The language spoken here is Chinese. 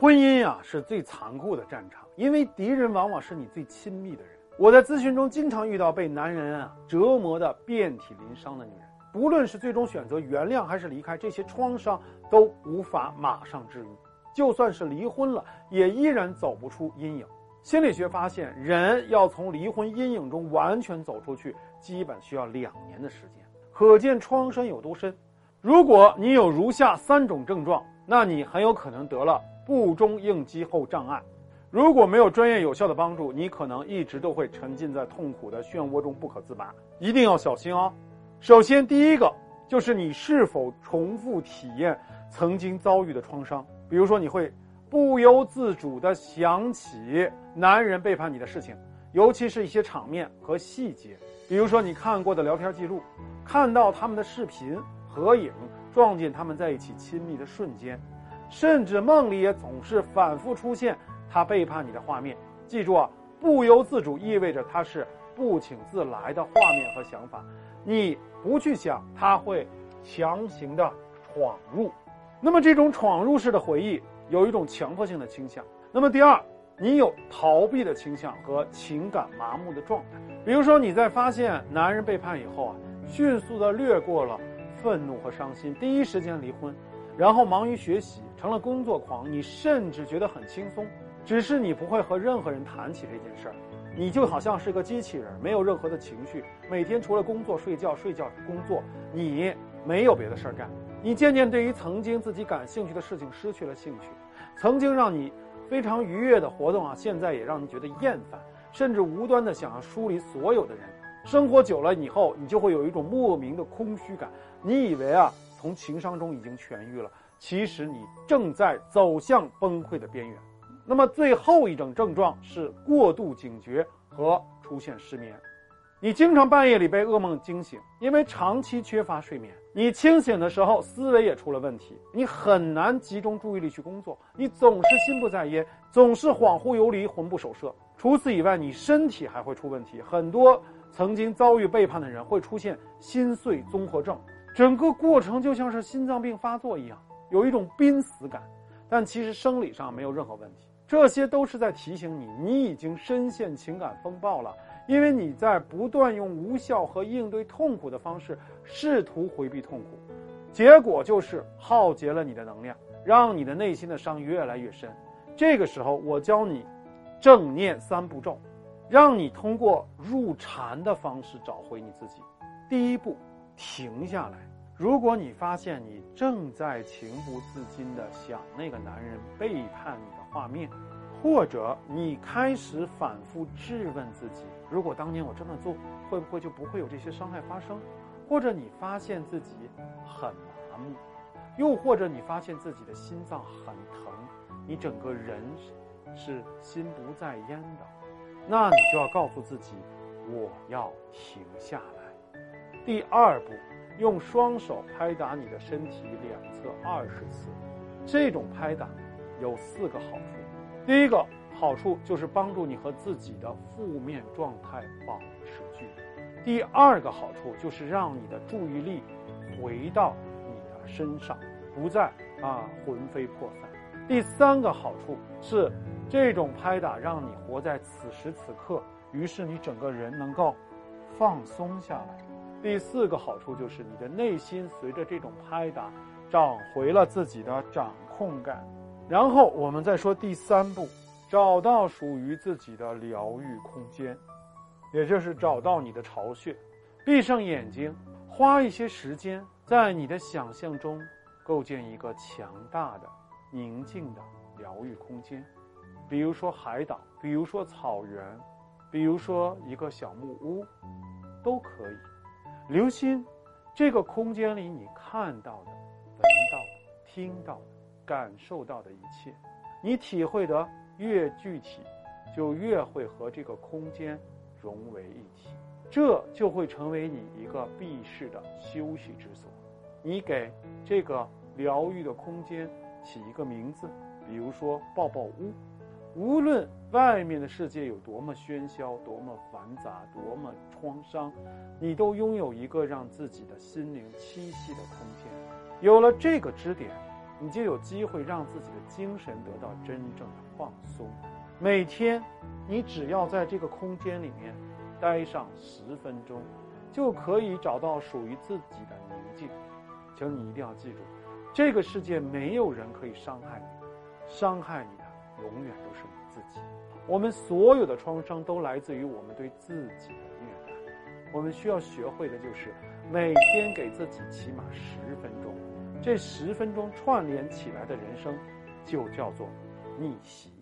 婚姻呀是最残酷的战场，因为敌人往往是你最亲密的人。我在咨询中经常遇到被男人啊折磨的遍体鳞伤的女人，不论是最终选择原谅还是离开，这些创伤都无法马上治愈。就算是离婚了，也依然走不出阴影。心理学发现，人要从离婚阴影中完全走出去，基本需要两年的时间。可见创伤有多深。如果你有如下三种症状，那你很有可能得了不中应激后障碍。如果没有专业有效的帮助，你可能一直都会沉浸在痛苦的漩涡中不可自拔。一定要小心哦。首先，第一个就是你是否重复体验曾经遭遇的创伤，比如说你会。不由自主地想起男人背叛你的事情，尤其是一些场面和细节，比如说你看过的聊天记录，看到他们的视频、合影，撞见他们在一起亲密的瞬间，甚至梦里也总是反复出现他背叛你的画面。记住啊，不由自主意味着他是不请自来的画面和想法，你不去想，他会强行的闯入。那么这种闯入式的回忆。有一种强迫性的倾向。那么第二，你有逃避的倾向和情感麻木的状态。比如说你在发现男人背叛以后啊，迅速的略过了愤怒和伤心，第一时间离婚，然后忙于学习，成了工作狂。你甚至觉得很轻松，只是你不会和任何人谈起这件事儿，你就好像是个机器人，没有任何的情绪，每天除了工作、睡觉、睡觉、工作，你没有别的事儿干。你渐渐对于曾经自己感兴趣的事情失去了兴趣，曾经让你非常愉悦的活动啊，现在也让你觉得厌烦，甚至无端的想要疏离所有的人。生活久了以后，你就会有一种莫名的空虚感。你以为啊，从情伤中已经痊愈了，其实你正在走向崩溃的边缘。那么最后一种症状是过度警觉和出现失眠。你经常半夜里被噩梦惊醒，因为长期缺乏睡眠。你清醒的时候，思维也出了问题，你很难集中注意力去工作，你总是心不在焉，总是恍惚游离，魂不守舍。除此以外，你身体还会出问题。很多曾经遭遇背叛的人会出现心碎综合症，整个过程就像是心脏病发作一样，有一种濒死感，但其实生理上没有任何问题。这些都是在提醒你，你已经深陷情感风暴了。因为你在不断用无效和应对痛苦的方式试图回避痛苦，结果就是耗竭了你的能量，让你的内心的伤越来越深。这个时候，我教你正念三步骤，让你通过入禅的方式找回你自己。第一步，停下来。如果你发现你正在情不自禁地想那个男人背叛你的画面。或者你开始反复质问自己：如果当年我这么做，会不会就不会有这些伤害发生？或者你发现自己很麻木，又或者你发现自己的心脏很疼，你整个人是心不在焉的，那你就要告诉自己：我要停下来。第二步，用双手拍打你的身体两侧二十次，这种拍打有四个好处。第一个好处就是帮助你和自己的负面状态保持距离。第二个好处就是让你的注意力回到你的身上，不再啊魂飞魄散。第三个好处是这种拍打让你活在此时此刻，于是你整个人能够放松下来。第四个好处就是你的内心随着这种拍打找回了自己的掌控感。然后我们再说第三步，找到属于自己的疗愈空间，也就是找到你的巢穴。闭上眼睛，花一些时间在你的想象中构建一个强大的、宁静的疗愈空间，比如说海岛，比如说草原，比如说一个小木屋，都可以。留心这个空间里你看到的、闻到的、听到的。感受到的一切，你体会得越具体，就越会和这个空间融为一体，这就会成为你一个避世的休息之所。你给这个疗愈的空间起一个名字，比如说“抱抱屋”。无论外面的世界有多么喧嚣、多么繁杂、多么创伤，你都拥有一个让自己的心灵栖息的空间。有了这个支点。你就有机会让自己的精神得到真正的放松。每天，你只要在这个空间里面待上十分钟，就可以找到属于自己的宁静。请你一定要记住，这个世界没有人可以伤害你，伤害你永远都是你自己。我们所有的创伤都来自于我们对自己的虐待。我们需要学会的就是每天给自己起码十分钟。这十分钟串联起来的人生，就叫做逆袭。